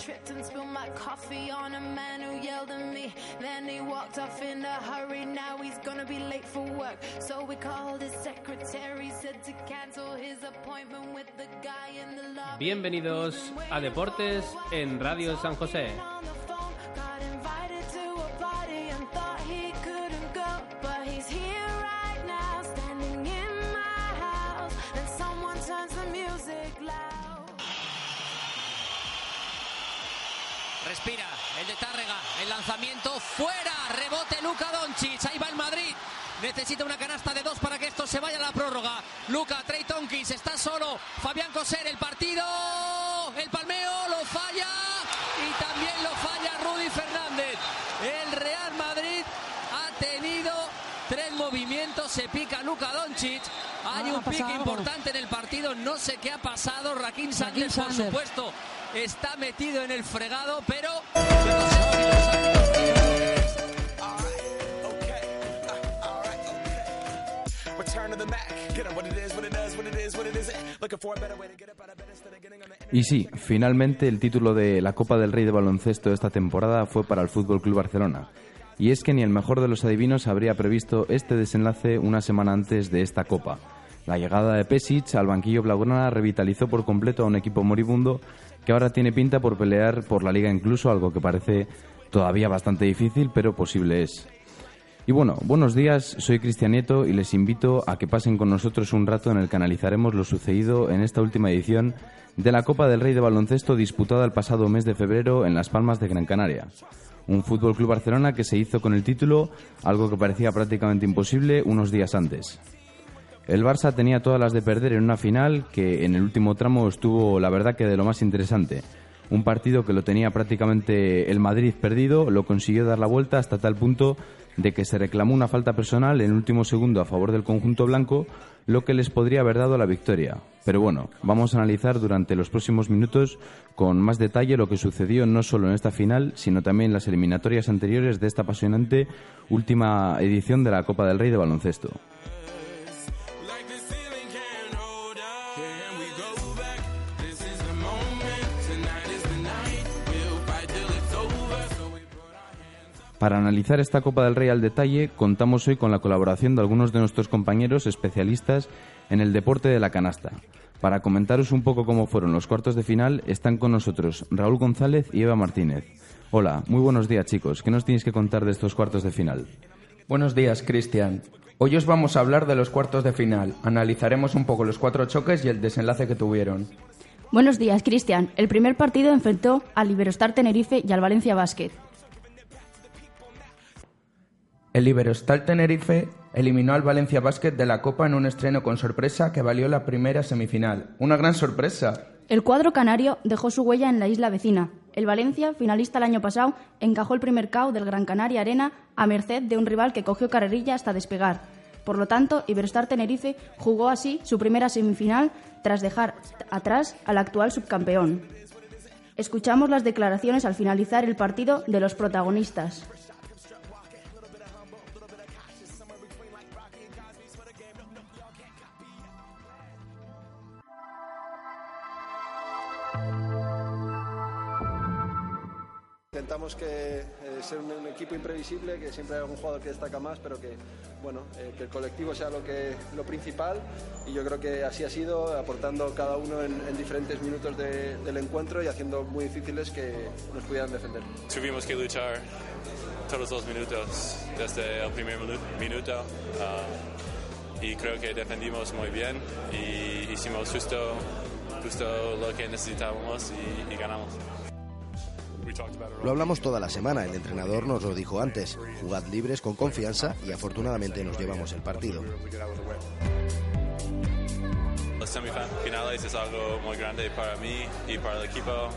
tripped and spilled my coffee on a man who yelled at me. Then he walked off in a hurry. Now he's gonna be late for work. So we called his secretary, said to cancel his appointment with the guy in the lobby. Bienvenidos a Deportes en Radio San José. Respira, el de Tárrega, el lanzamiento fuera, rebote Luka Doncic, ahí va el Madrid. Necesita una canasta de dos para que esto se vaya a la prórroga. Luca, Trey Tonkins, está solo. Fabián Coser, el partido. El palmeo lo falla. Y también lo falla Rudy Fernández. El Real Madrid ha tenido tres movimientos. Se pica Luka Doncic. Hay un pique importante en el partido. No sé qué ha pasado. Raquín Sánchez, por supuesto, está metido en el fregado, pero. On the Y sí, finalmente el título de la Copa del Rey de baloncesto de esta temporada fue para el Fútbol Club Barcelona. Y es que ni el mejor de los adivinos habría previsto este desenlace una semana antes de esta Copa. La llegada de Pesic al banquillo blaugrana revitalizó por completo a un equipo moribundo que ahora tiene pinta por pelear por la liga incluso, algo que parece todavía bastante difícil, pero posible es. Y bueno, buenos días, soy Cristian Nieto y les invito a que pasen con nosotros un rato en el que analizaremos lo sucedido en esta última edición de la Copa del Rey de Baloncesto disputada el pasado mes de febrero en Las Palmas de Gran Canaria. Un Fútbol Club Barcelona que se hizo con el título, algo que parecía prácticamente imposible unos días antes. El Barça tenía todas las de perder en una final que en el último tramo estuvo, la verdad, que de lo más interesante. Un partido que lo tenía prácticamente el Madrid perdido, lo consiguió dar la vuelta hasta tal punto de que se reclamó una falta personal en el último segundo a favor del conjunto blanco, lo que les podría haber dado la victoria. Pero bueno, vamos a analizar durante los próximos minutos con más detalle lo que sucedió no solo en esta final, sino también en las eliminatorias anteriores de esta apasionante última edición de la Copa del Rey de baloncesto. Para analizar esta Copa del Rey al detalle, contamos hoy con la colaboración de algunos de nuestros compañeros especialistas en el deporte de la canasta. Para comentaros un poco cómo fueron los cuartos de final, están con nosotros Raúl González y Eva Martínez. Hola, muy buenos días chicos. ¿Qué nos tienes que contar de estos cuartos de final? Buenos días, Cristian. Hoy os vamos a hablar de los cuartos de final. Analizaremos un poco los cuatro choques y el desenlace que tuvieron. Buenos días, Cristian. El primer partido enfrentó al Iberostar Tenerife y al Valencia Basket. El Iberostar Tenerife eliminó al Valencia Basket de la Copa en un estreno con sorpresa que valió la primera semifinal. ¡Una gran sorpresa! El cuadro canario dejó su huella en la isla vecina. El Valencia, finalista el año pasado, encajó el primer KO del Gran Canaria Arena a merced de un rival que cogió carrerilla hasta despegar. Por lo tanto, Iberostar Tenerife jugó así su primera semifinal tras dejar atrás al actual subcampeón. Escuchamos las declaraciones al finalizar el partido de los protagonistas. Que eh, ser un, un equipo imprevisible, que siempre hay algún jugador que destaca más, pero que bueno, eh, que el colectivo sea lo que lo principal y yo creo que así ha sido, aportando cada uno en, en diferentes minutos de- del encuentro y haciendo muy difíciles que nos pudieran defender. Tuvimos que luchar todos los minutos desde el primer minu- minuto um, y creo que defendimos muy bien y hicimos justo, justo lo que necesitábamos y, y ganamos. Lo hablamos toda la semana, el entrenador nos lo dijo antes. Jugad libres con confianza y afortunadamente nos llevamos el partido. Los semifinales es algo muy grande para mí y para el equipo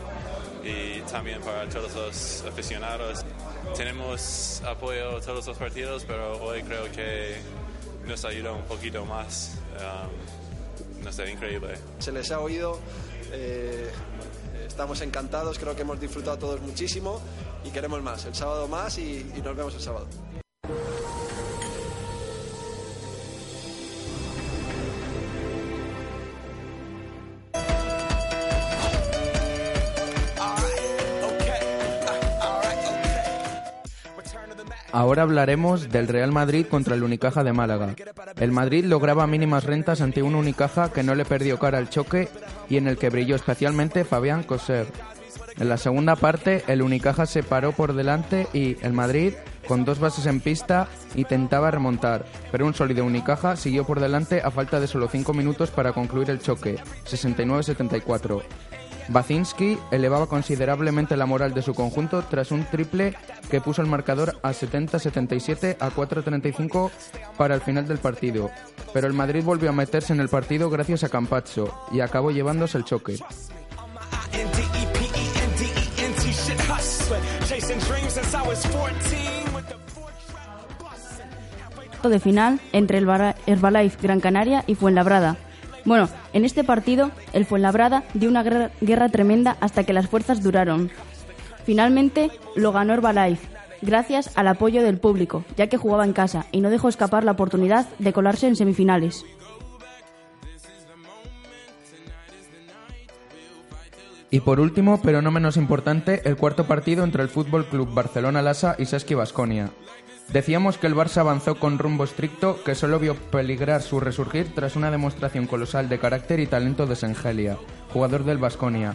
y también para todos los aficionados. Tenemos apoyo todos los partidos, pero hoy creo que nos ayuda un poquito más. Um, no sé, increíble. Se les ha oído, eh, estamos encantados, creo que hemos disfrutado todos muchísimo y queremos más. El sábado más y, nos vemos el sábado. Ahora hablaremos del Real Madrid contra el Unicaja de Málaga. El Madrid lograba mínimas rentas ante un Unicaja que no le perdió cara al choque y en el que brilló especialmente Fabián Coser. En la segunda parte, el Unicaja se paró por delante y el Madrid, con dos bases en pista, intentaba remontar, pero un sólido Unicaja siguió por delante a falta de solo cinco minutos para concluir el choque, 69-74. Bacinski elevaba considerablemente la moral de su conjunto tras un triple que puso el marcador a 70-77 a 4-35 para el final del partido. Pero el Madrid volvió a meterse en el partido gracias a Campazzo y acabó llevándose el choque. de final entre el Herbalife Gran Canaria y Fuenlabrada. Bueno, en este partido, el Fuenlabrada dio una guerra, tremenda hasta que las fuerzas duraron. Finalmente lo ganó Herbalife, gracias al apoyo del público, ya que jugaba en casa y no dejó escapar la oportunidad de colarse en semifinales. Y por último, pero no menos importante, el cuarto partido entre el Fútbol Club Barcelona Lassa y Saski Basconia. Decíamos que el Barça avanzó con rumbo estricto que solo vio peligrar su resurgir tras una demostración colosal de carácter y talento de Sengelia, jugador del Basconia.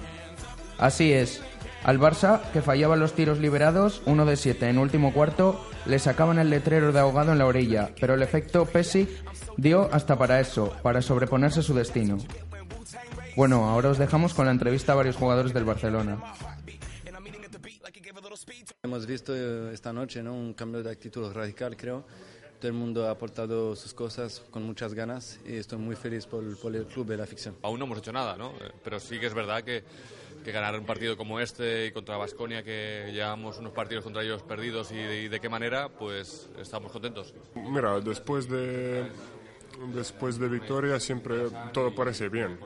Así es, al Barça, que fallaba los tiros liberados, uno de siete en último cuarto, le sacaban el letrero de ahogado en la orilla, pero el efecto Pesic dio hasta para eso, para sobreponerse a su destino. Bueno, ahora os dejamos con la entrevista a varios jugadores del Barcelona. Hemos visto eh, esta noche ¿no? un cambio de actitud radical, creo. Todo el mundo ha aportado sus cosas con muchas ganas y estoy muy feliz por, por el club y la afición. Aún no hemos hecho nada, ¿no? Eh, Pero sí que es verdad que, que ganar un partido como este y contra Basconia, que llevamos unos partidos contra ellos perdidos y de, y de qué manera, pues estamos contentos. Mira, después de, después de victoria siempre todo parece bien.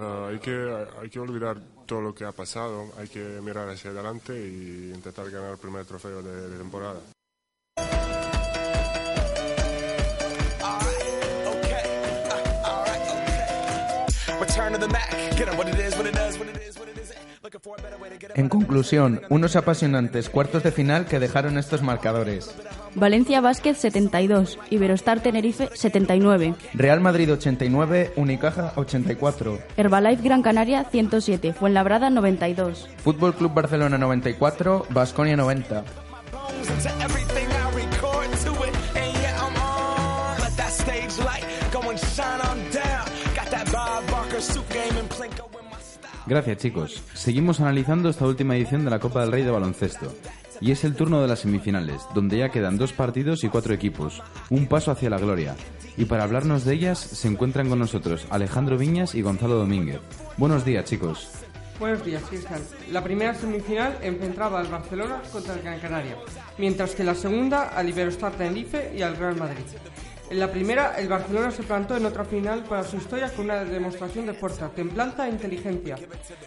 Ah, hay, que, hay que olvidar todo lo que ha pasado, hay que mirar hacia adelante y intentar ganar el primer trofeo de, de temporada. En conclusión, unos apasionantes cuartos de final que dejaron estos marcadores. Valencia Vázquez 72, Iberostar Tenerife 79, Real Madrid 89, Unicaja 84, Herbalife Gran Canaria 107, Fuenlabrada 92. Fútbol Club Barcelona 94, Basconia 90. Gracias chicos. Seguimos analizando esta última edición de la Copa del Rey de baloncesto. Y es el turno de las semifinales, donde ya quedan dos partidos y cuatro equipos. Un paso hacia la gloria. Y para hablarnos de ellas se encuentran con nosotros Alejandro Viñas y Gonzalo Domínguez. Buenos días chicos. Buenos días, Cristian. La primera semifinal enfrentaba al Barcelona contra el Gran Canaria, mientras que la segunda al Iberostar Tenerife y al Real Madrid. En la primera, el Barcelona se plantó en otra final para su historia con una demostración de fuerza, templanza e inteligencia,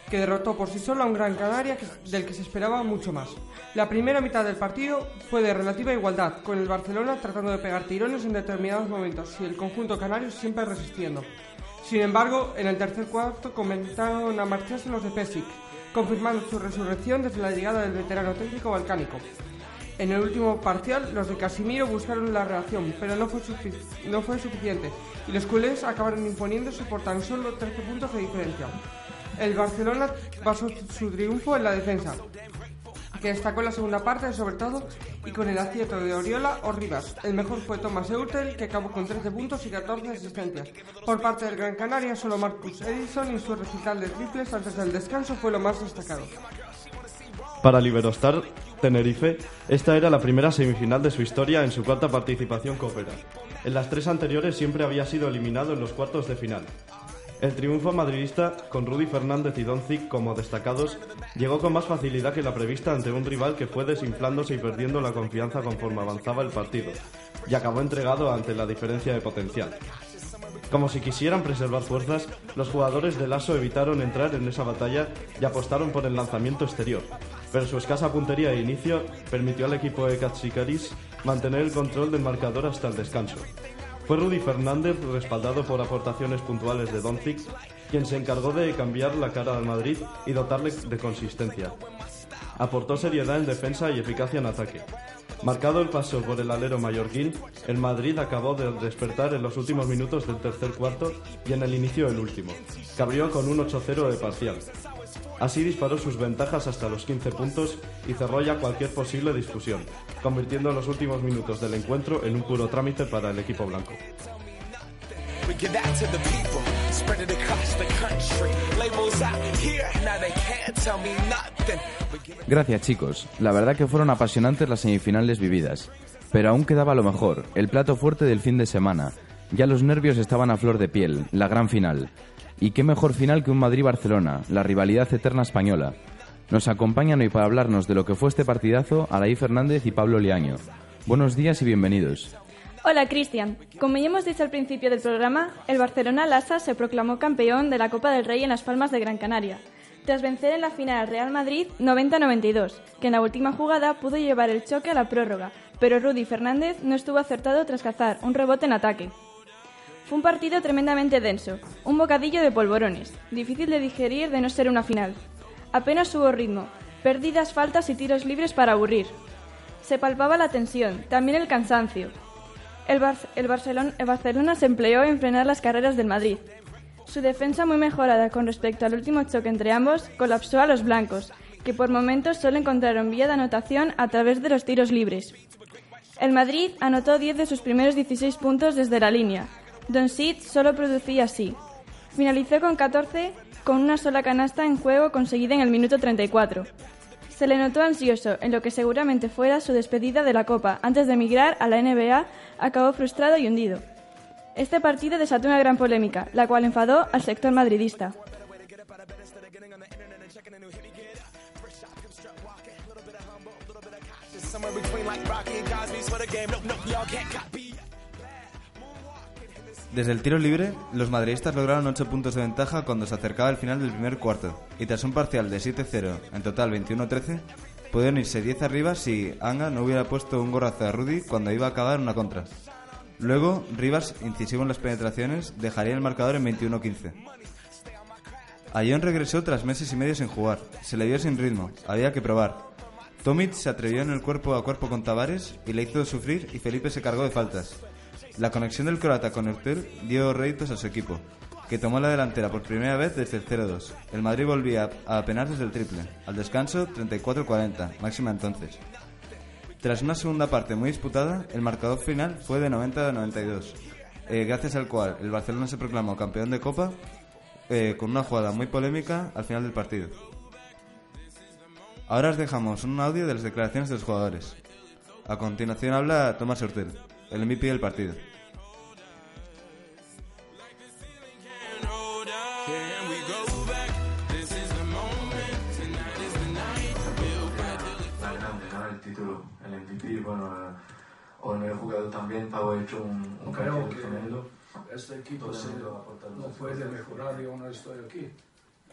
que derrotó por sí solo a un Gran Canaria del que se esperaba mucho más. La primera mitad del partido fue de relativa igualdad, con el Barcelona tratando de pegar tirones en determinados momentos y el conjunto canario siempre resistiendo. Sin embargo, en el tercer cuarto comenzaron a marcharse los de Pesic, confirmando su resurrección desde la llegada del veterano técnico balcánico. En el último parcial, los de Casimiro buscaron la reacción, pero no fue, no fue suficiente, y los culés acabaron imponiéndose por tan solo 13 puntos de diferencia. El Barcelona basó su triunfo en la defensa, que destacó la segunda parte sobre todo y con el acierto de Oriola o Rivas. El mejor fue Thomas Eutel, que acabó con 13 puntos y 14 asistencias. Por parte del Gran Canaria, solo Marcus Edison y su recital de triples antes del descanso fue lo más destacado. Para el Iberostar Tenerife, esta era la primera semifinal de su historia en su cuarta participación copera. En las tres anteriores siempre había sido eliminado en los cuartos de final. El triunfo madridista, con Rudy Fernández y Doncic como destacados, llegó con más facilidad que la prevista ante un rival que fue desinflándose y perdiendo la confianza conforme avanzaba el partido, y acabó entregado ante la diferencia de potencial. Como si quisieran preservar fuerzas, los jugadores del ASO evitaron entrar en esa batalla y apostaron por el lanzamiento exterior, pero su escasa puntería de inicio permitió al equipo de Katsikaris mantener el control del marcador hasta el descanso. Fue Rudy Fernández, respaldado por aportaciones puntuales de Doncic, quien se encargó de cambiar la cara al Madrid y dotarle de consistencia. Aportó seriedad en defensa y eficacia en ataque. Marcado el paso por el alero mallorquín, el Madrid acabó de despertar en los últimos minutos del tercer cuarto y en el inicio del último, que con un 8-0 de parcial. Así disparó sus ventajas hasta los 15 puntos y cerró ya cualquier posible discusión, convirtiendo los últimos minutos del encuentro en un puro trámite para el equipo blanco. Gracias chicos, la verdad que fueron apasionantes las semifinales vividas, pero aún quedaba lo mejor, el plato fuerte del fin de semana. Ya los nervios estaban a flor de piel, la gran final. Y qué mejor final que un Madrid-Barcelona, la rivalidad eterna española. Nos acompañan hoy para hablarnos de lo que fue este partidazo Araí Fernández y Pablo Liaño. Buenos días y bienvenidos. Hola Cristian, como ya hemos dicho al principio del programa, el Barcelona Lassa se proclamó campeón de la Copa del Rey en Las Palmas de Gran Canaria, tras vencer en la final al Real Madrid 90-92, que en la última jugada pudo llevar el choque a la prórroga, pero Rudy Fernández no estuvo acertado tras cazar un rebote en ataque. Fue un partido tremendamente denso, un bocadillo de polvorones, difícil de digerir de no ser una final. Apenas hubo ritmo, perdidas faltas y tiros libres para aburrir. Se palpaba la tensión, también el cansancio. El, Bar- el Barcelona, el Barcelona se empleó en frenar las carreras del Madrid. Su defensa, muy mejorada con respecto al último choque entre ambos, colapsó a los blancos, que por momentos solo encontraron vía de anotación a través de los tiros libres. El Madrid anotó 10 de sus primeros 16 puntos desde la línea. Don Sid solo producía así. Finalizó con 14 con una sola canasta en juego conseguida en el minuto 34. Se le notó ansioso en lo que seguramente fuera su despedida de la Copa. Antes de emigrar a la NBA, acabó frustrado y hundido. Este partido desató una gran polémica, la cual enfadó al sector madridista. Desde el tiro libre, los madridistas lograron 8 puntos de ventaja cuando se acercaba el final del primer cuarto, y tras un parcial de 7-0, en total 21-13, pudieron irse 10 arriba si Anga no hubiera puesto un gorrazo a Rudy cuando iba a acabar una contra. Luego, Rivas, incisivo en las penetraciones, dejaría el marcador en 21-15. Ayón regresó tras meses y medio sin jugar, se le vio sin ritmo, había que probar. Tomic se atrevió en el cuerpo a cuerpo con Tavares y le hizo sufrir y Felipe se cargó de faltas. La conexión del croata con Hurtel dio réditos a su equipo, que tomó la delantera por primera vez desde el 0-2. El Madrid volvía a apenar desde el triple. Al descanso, 34-40, máxima entonces. Tras una segunda parte muy disputada, el marcador final fue de 90-92, eh, gracias al cual el Barcelona se proclamó campeón de Copa eh, con una jugada muy polémica al final del partido. Ahora os dejamos un audio de las declaraciones de los jugadores. A continuación habla Tomás Hurtel, el MVP del partido. Can we go back? This is the moment. Tonight is the night. We'll fight till it's la grande, ¿no? El título, el MVP, bueno, eh, o no he jugado también, Pau ha hecho un, un Creo partido que tremendo. este equipo Todo el se- no sus puede mejorar, yo no estoy aquí.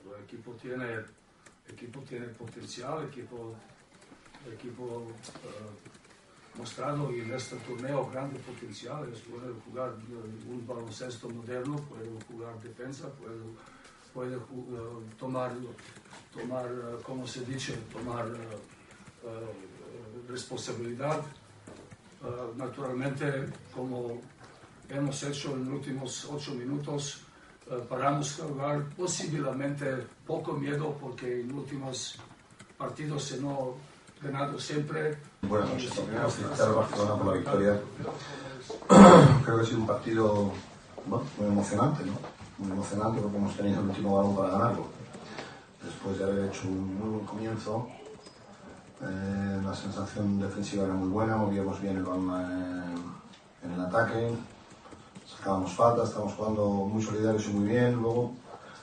El equipo tiene, equipo tiene potencial, equipo, equipo eh, mostrado en este torneo grande potencial. Es puede jugar un baloncesto moderno, puede jugar defensa, puede ju- eh, tomar, tomar eh, ¿cómo se dice? Tomar eh, responsabilidad. Naturalmente, como hemos hecho en los últimos ocho minutos, paramos de jugar posiblemente poco miedo porque en últimos partidos se no siempre. Buenas noches, primero felicitar al Barcelona por la victoria. Creo que ha sido un partido bueno, muy emocionante, ¿no? Muy emocionante porque hemos tenido el último balón para ganarlo. Después de haber hecho un muy buen comienzo, Eh, la sensación defensiva era muy buena, movíamos bien el balón eh, en el ataque, sacábamos faltas, estábamos jugando muy solidarios y muy bien. Luego,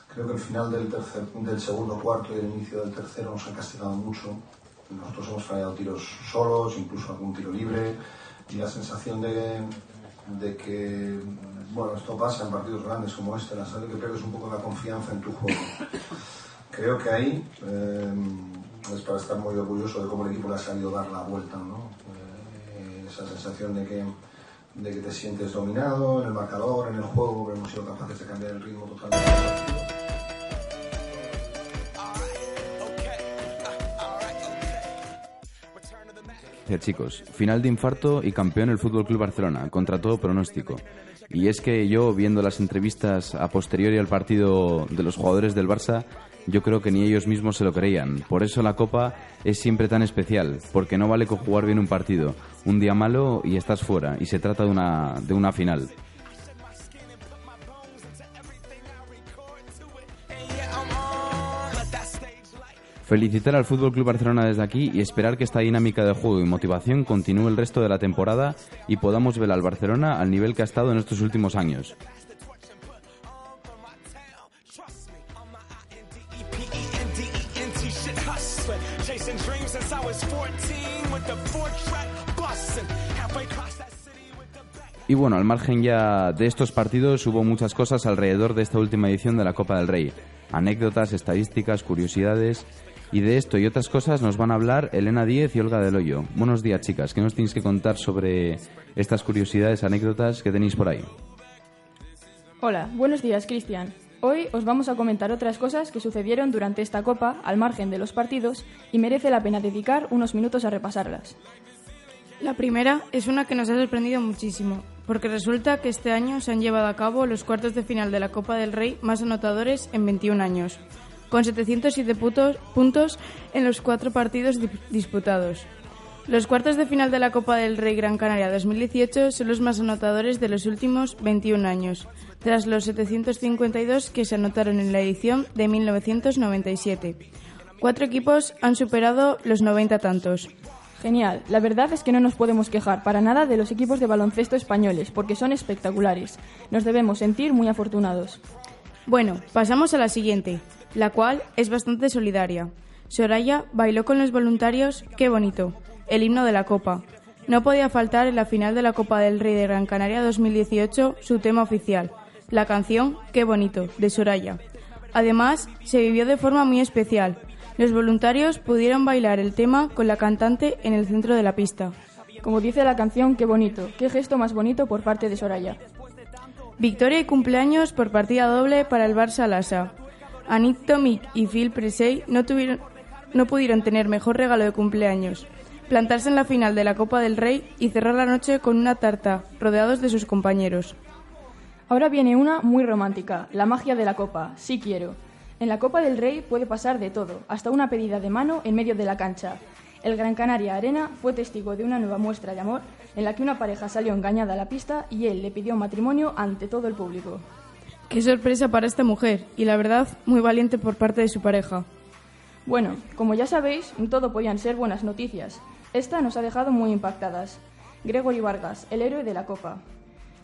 creo que el final del, tercer, del segundo cuarto y el inicio del tercero nos han castigado mucho. Nosotros hemos fallado tiros solos, incluso algún tiro libre, y la sensación de, de que, bueno, esto pasa en partidos grandes como este, la sale que pierdes un poco la confianza en tu juego. Creo que ahí eh, es para estar muy orgulloso de cómo el equipo le ha salido dar la vuelta, ¿no? Eh, esa sensación de que, de que te sientes dominado en el marcador, en el juego, pero hemos sido capaces de cambiar el ritmo totalmente. Chicos, final de infarto y campeón el Fútbol Club Barcelona, contra todo pronóstico. Y es que yo, viendo las entrevistas a posteriori al partido de los jugadores del Barça, yo creo que ni ellos mismos se lo creían. Por eso la Copa es siempre tan especial, porque no vale con jugar bien un partido. Un día malo y estás fuera, y se trata de una, de una final. Felicitar al Fútbol Club Barcelona desde aquí y esperar que esta dinámica de juego y motivación continúe el resto de la temporada y podamos ver al Barcelona al nivel que ha estado en estos últimos años. P-E-N-D-E-N-T shit hustling. Chasing dreams since I was 14 with the four track busting. Halfway across that city with the Y bueno, al margen ya de estos partidos hubo muchas cosas alrededor de esta última edición de la Copa del Rey. Anécdotas, estadísticas, curiosidades. Y de esto y otras cosas nos van a hablar Elena Díez y Olga Del Hoyo. Buenos días, chicas. ¿Qué nos tenéis que contar sobre estas curiosidades, anécdotas que tenéis por ahí? Hola, buenos días, Cristian. Hoy os vamos a comentar otras cosas que sucedieron durante esta Copa al margen de los partidos y merece la pena dedicar unos minutos a repasarlas. La primera es una que nos ha sorprendido muchísimo, porque resulta que este año se han llevado a cabo los cuartos de final de la Copa del Rey más anotadores en 21 años, con 707 putos- puntos en los cuatro partidos di- disputados. Los cuartos de final de la Copa del Rey Gran Canaria 2018 son los más anotadores de los últimos 21 años, tras los 752 que se anotaron en la edición de 1997. Cuatro equipos han superado los 90 tantos. Genial, la verdad es que no nos podemos quejar para nada de los equipos de baloncesto españoles, porque son espectaculares. Nos debemos sentir muy afortunados. Bueno, pasamos a la siguiente, la cual es bastante solidaria. Soraya bailó con los voluntarios Qué bonito, el himno de la Copa. No podía faltar en la final de la Copa del Rey de Gran Canaria 2018 su tema oficial, la canción Qué bonito, de Soraya. Además, se vivió de forma muy especial. Los voluntarios pudieron bailar el tema con la cantante en el centro de la pista. Como dice la canción, qué bonito, qué gesto más bonito por parte de Soraya. Victoria y cumpleaños por partida doble para el Barça Lassa. Anit Tomic y Phil Presey no, no pudieron tener mejor regalo de cumpleaños. Plantarse en la final de la Copa del Rey y cerrar la noche con una tarta, rodeados de sus compañeros. Ahora viene una muy romántica, la magia de la copa, sí quiero. En la Copa del Rey puede pasar de todo, hasta una pedida de mano en medio de la cancha. El Gran Canaria Arena fue testigo de una nueva muestra de amor en la que una pareja salió engañada a la pista y él le pidió matrimonio ante todo el público. Qué sorpresa para esta mujer y la verdad muy valiente por parte de su pareja. Bueno, como ya sabéis, todo podían ser buenas noticias. Esta nos ha dejado muy impactadas. Gregory Vargas, el héroe de la Copa.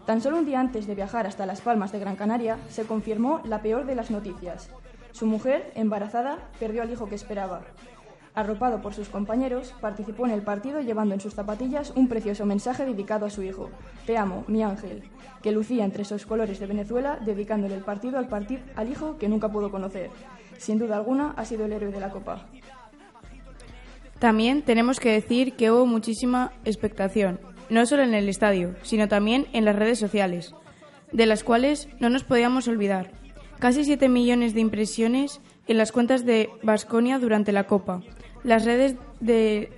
Tan solo un día antes de viajar hasta Las Palmas de Gran Canaria, se confirmó la peor de las noticias. Su mujer, embarazada, perdió al hijo que esperaba. Arropado por sus compañeros, participó en el partido llevando en sus zapatillas un precioso mensaje dedicado a su hijo, Te amo, mi ángel, que lucía entre esos colores de Venezuela, dedicándole el partido al, partir, al hijo que nunca pudo conocer. Sin duda alguna, ha sido el héroe de la Copa. También tenemos que decir que hubo muchísima expectación, no solo en el estadio, sino también en las redes sociales, de las cuales no nos podíamos olvidar. Casi 7 millones de impresiones en las cuentas de Vasconia durante la Copa. Las redes de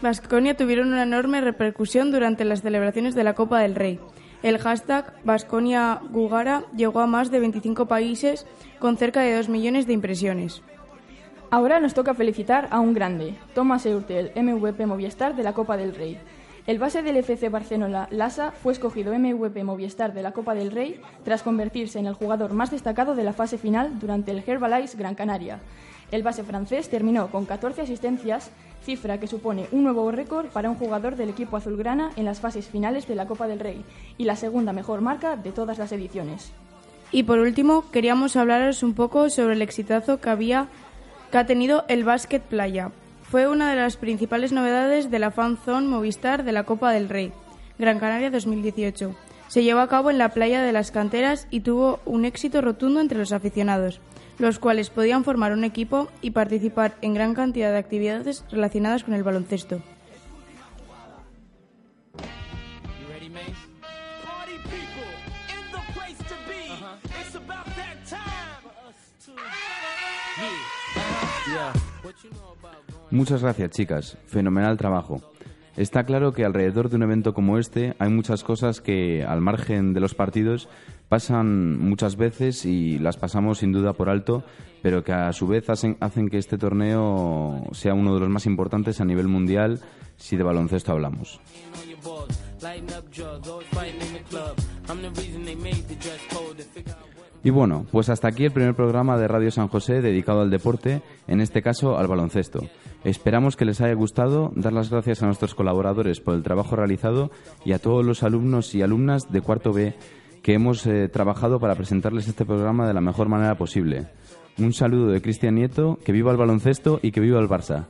Vasconia tuvieron una enorme repercusión durante las celebraciones de la Copa del Rey. El hashtag Vasconia Gugara llegó a más de 25 países con cerca de 2 millones de impresiones. Ahora nos toca felicitar a un grande, Thomas Eurtel, MVP Movistar de la Copa del Rey. El base del FC Barcelona, Lassa, fue escogido MVP Movistar de la Copa del Rey tras convertirse en el jugador más destacado de la fase final durante el Herbalife Gran Canaria. El base francés terminó con 14 asistencias, cifra que supone un nuevo récord para un jugador del equipo azulgrana en las fases finales de la Copa del Rey y la segunda mejor marca de todas las ediciones. Y por último, queríamos hablaros un poco sobre el exitazo que había que ha tenido el básquet playa. Fue una de las principales novedades de la Fan Zone Movistar de la Copa del Rey, Gran Canaria 2018. Se llevó a cabo en la playa de las canteras y tuvo un éxito rotundo entre los aficionados, los cuales podían formar un equipo y participar en gran cantidad de actividades relacionadas con el baloncesto. Muchas gracias, chicas. Fenomenal trabajo. Está claro que alrededor de un evento como este hay muchas cosas que, al margen de los partidos, pasan muchas veces y las pasamos sin duda por alto, pero que a su vez hacen, que este torneo sea uno de los más importantes a nivel mundial si de baloncesto hablamos. Y bueno, pues hasta aquí el primer programa de Radio San José dedicado al deporte, en este caso al baloncesto. Esperamos que les haya gustado, dar las gracias a nuestros colaboradores por el trabajo realizado y a todos los alumnos y alumnas de cuarto B que hemos eh, trabajado para presentarles este programa de la mejor manera posible. Un saludo de Cristian Nieto, que viva el baloncesto y que viva el Barça.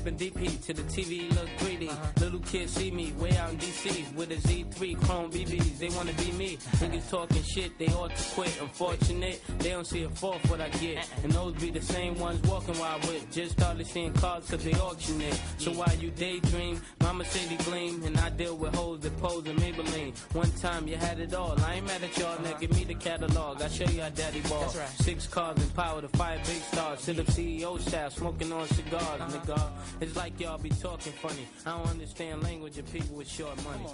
Shipping DP to the TV, look greedy. Uh-huh. Little kids see me way out in DC with a Z3 Chrome BBs. They wanna be me. Uh-huh. Niggas talking shit, they ought to quit. Unfortunate, they don't see a fourth what I get. Uh-uh. And those be the same ones walking while I whip. Just started seeing cars cause they auction it. So while you daydream, mama city gleam, and I deal with hoes that pose in Maybelline. One time you had it all. I ain't mad at y'all, now uh-huh. give me the catalog. I'll show you how daddy ball. Six cars and power to five big stars. Sit up CEO style, smoking on cigars, nigga. It's like y'all be talking funny. I don't understand language of people with short money.